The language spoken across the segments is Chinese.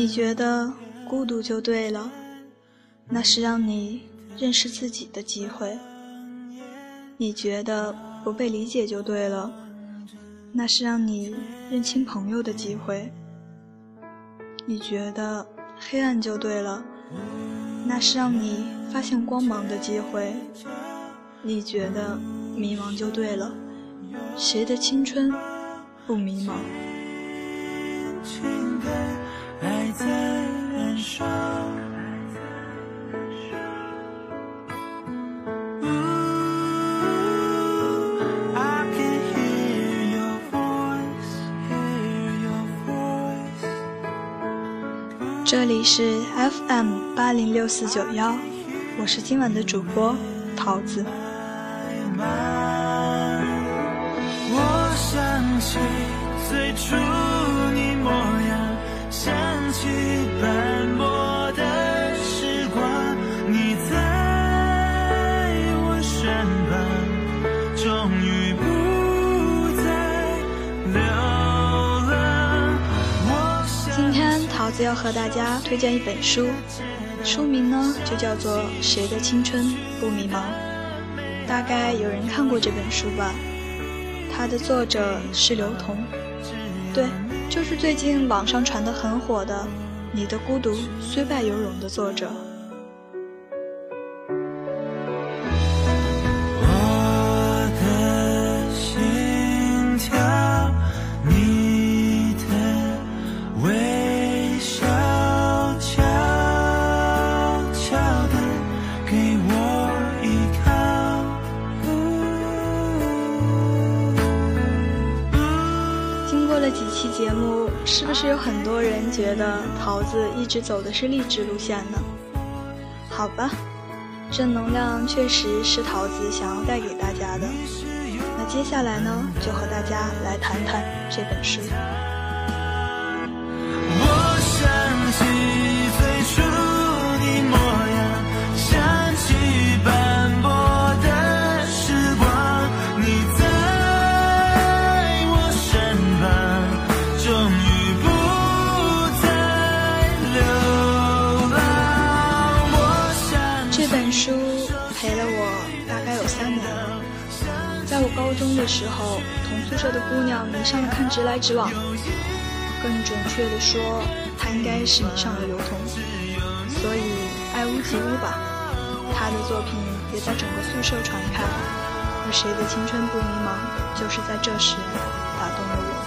你觉得孤独就对了，那是让你认识自己的机会；你觉得不被理解就对了，那是让你认清朋友的机会；你觉得黑暗就对了，那是让你发现光芒的机会；你觉得迷茫就对了，谁的青春不迷茫？在燃烧这里是 FM 八零六四九幺，我是今晚的主播桃子。我想起最初你模，想起斑驳的时光，你在我身旁，终于不再流浪。今天桃子要和大家推荐一本书，书名呢就叫做《谁的青春不迷茫》。大概有人看过这本书吧，它的作者是刘同，对，就是最近网上传的很火的《你的孤独虽败犹荣》的作者。是有很多人觉得桃子一直走的是励志路线呢？好吧，正能量确实是桃子想要带给大家的。那接下来呢，就和大家来谈谈这本书。高姑娘迷上了看直来直往，更准确的说，她应该是迷上了刘同，所以爱屋及乌吧。他的作品也在整个宿舍传开，而谁的青春不迷茫，就是在这时打动了我。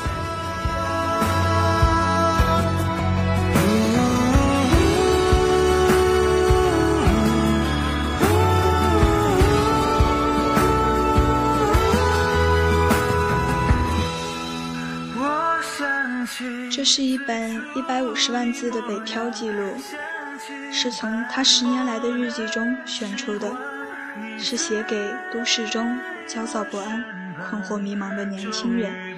这是一本一百五十万字的北漂记录，是从他十年来的日记中选出的，是写给都市中焦躁不安、困惑迷茫的年轻人，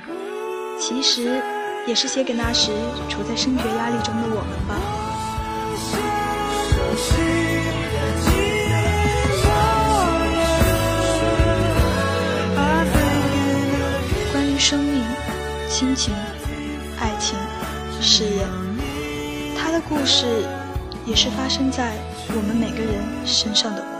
其实也是写给那时处在升学压力中的我们吧。关于生命、亲情。故事也是发生在我们每个人身上的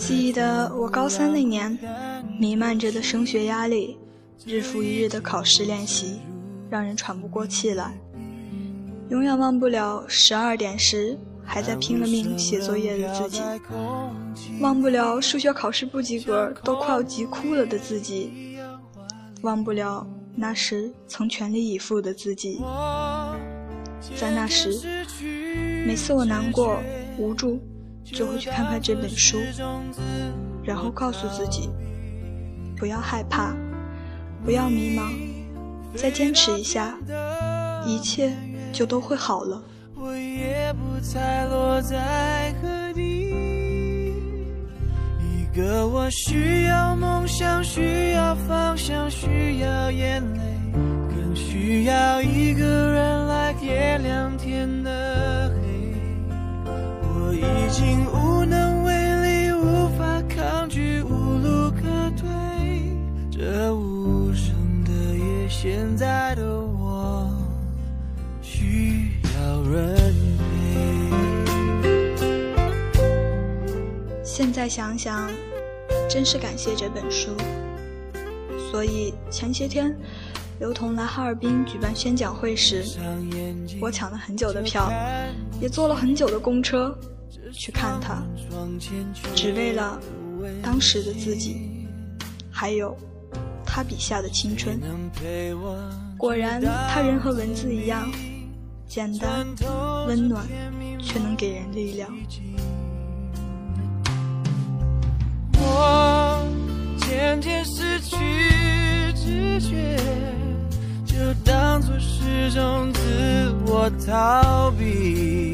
记得我高三那年，弥漫着的升学压力，日复一日的考试练习，让人喘不过气来。永远忘不了十二点时还在拼了命写作业的自己，忘不了数学考试不及格都快要急哭了的自己，忘不了那时曾全力以赴的自己。在那时，每次我难过、无助。就会去看看这本书，然后告诉自己，不要害怕，不要迷茫，再坚持一下，一切就都会好了。我也不再落在何地。一个我需要梦想，需要方向，需要眼泪，更需要一个人来点亮天的黑。已经无能为力，无法抗拒，无路可退。这无声的夜，现在的我。现在想想，真是感谢这本书。所以前些天，刘同来哈尔滨举办宣讲会时，我抢了很久的票，也坐了很久的公车去看他，只为了当时的自己，还有他笔下的青春。果然，他人和文字一样，简单温暖，却能给人力量。我渐渐失去知觉，就当作是种自我逃避。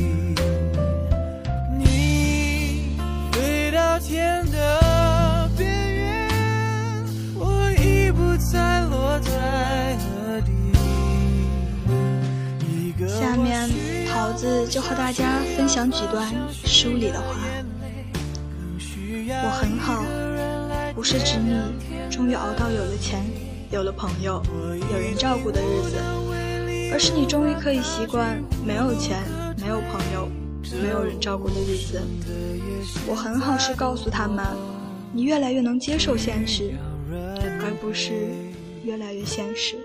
家分享几段书里的话。我很好，不是指你终于熬到有了钱、有了朋友、有人照顾的日子，而是你终于可以习惯没有钱、没有朋友、没有人照顾的日子。我很好是告诉他们，你越来越能接受现实，而不是越来越现实。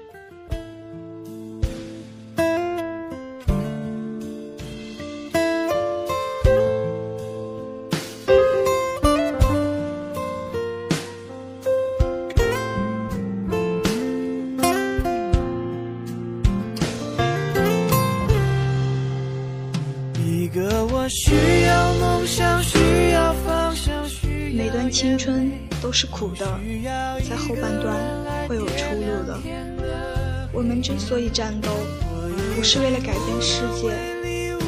都是苦的，在后半段会有出路的。我们之所以战斗，不是为了改变世界，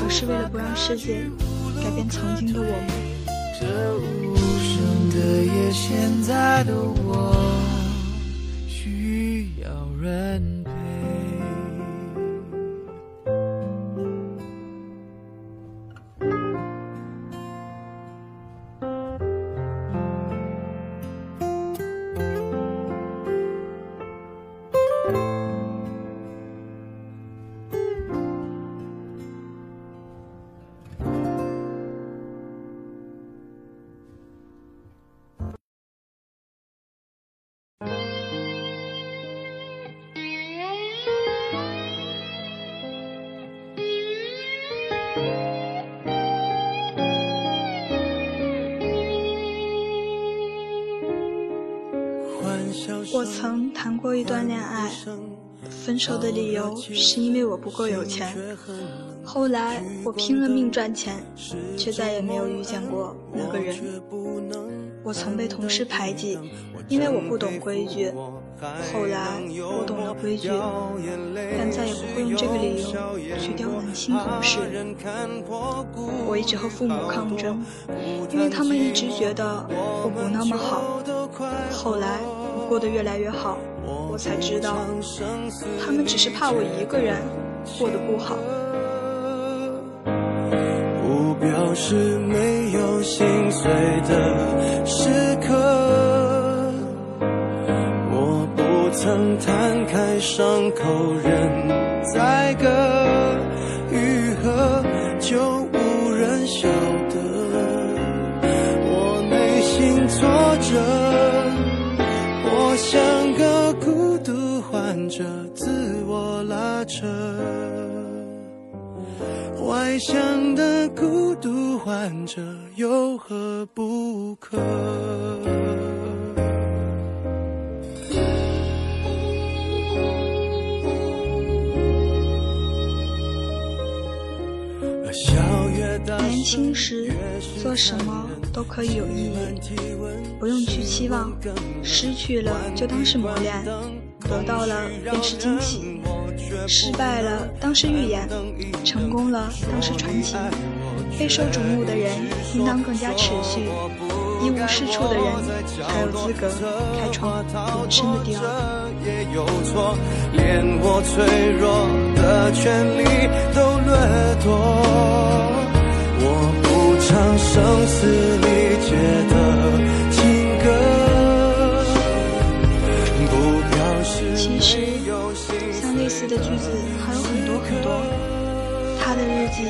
而是为了不让世界改变曾经的我们。这无声的夜，现在的我我曾谈过一段恋爱，分手的理由是因为我不够有钱。后来我拼了命赚钱，却再也没有遇见过那个人。我曾被同事排挤，因为我不懂规矩。后来我懂了规矩，但再也不会用这个理由去刁难新同事。我一直和父母抗争，因为他们一直觉得我不那么好。后来过得越来越好，我才知道，他们只是怕我一个人过得不好。不表示没有心碎的时刻，我不曾摊开伤口任宰割，愈合就患者，自我拉扯。怀想的孤独患者有何不可？年轻时做什么都可以有意义，不用去期望，失去了就当是磨练，得到了便是惊喜。失败了，当是预言；成功了，当是传奇。备受瞩目的人应当更加持续，一无是处的人才有资格开创人生的第二步。连我脆弱的权利都掠夺，我不唱声嘶力的句子还有很多很多。他的日记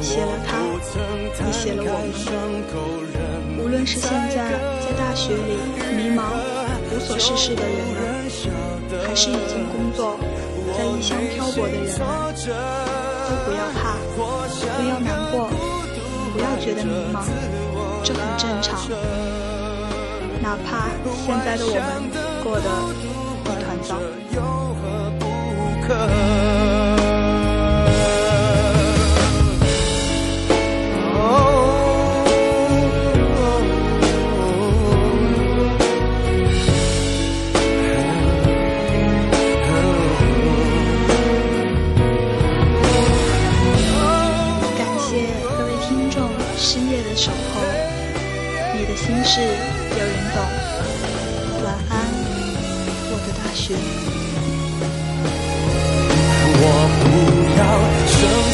写了他，也写了我们。无论是现在在大学里迷茫、无所事事的人们，还是已经工作在异乡漂泊的人们，都不要怕，不要难过，不要觉得迷茫，这很正常。哪怕现在的我们过得。感谢各位听众深夜的守候你的心事有人懂。晚安我的大学。我不要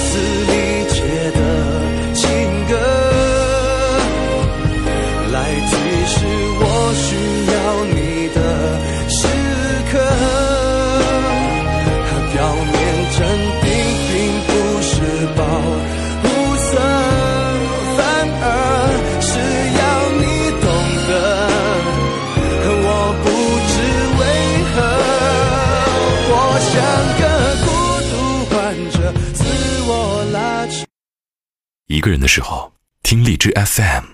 个人的时候，听荔枝 FM。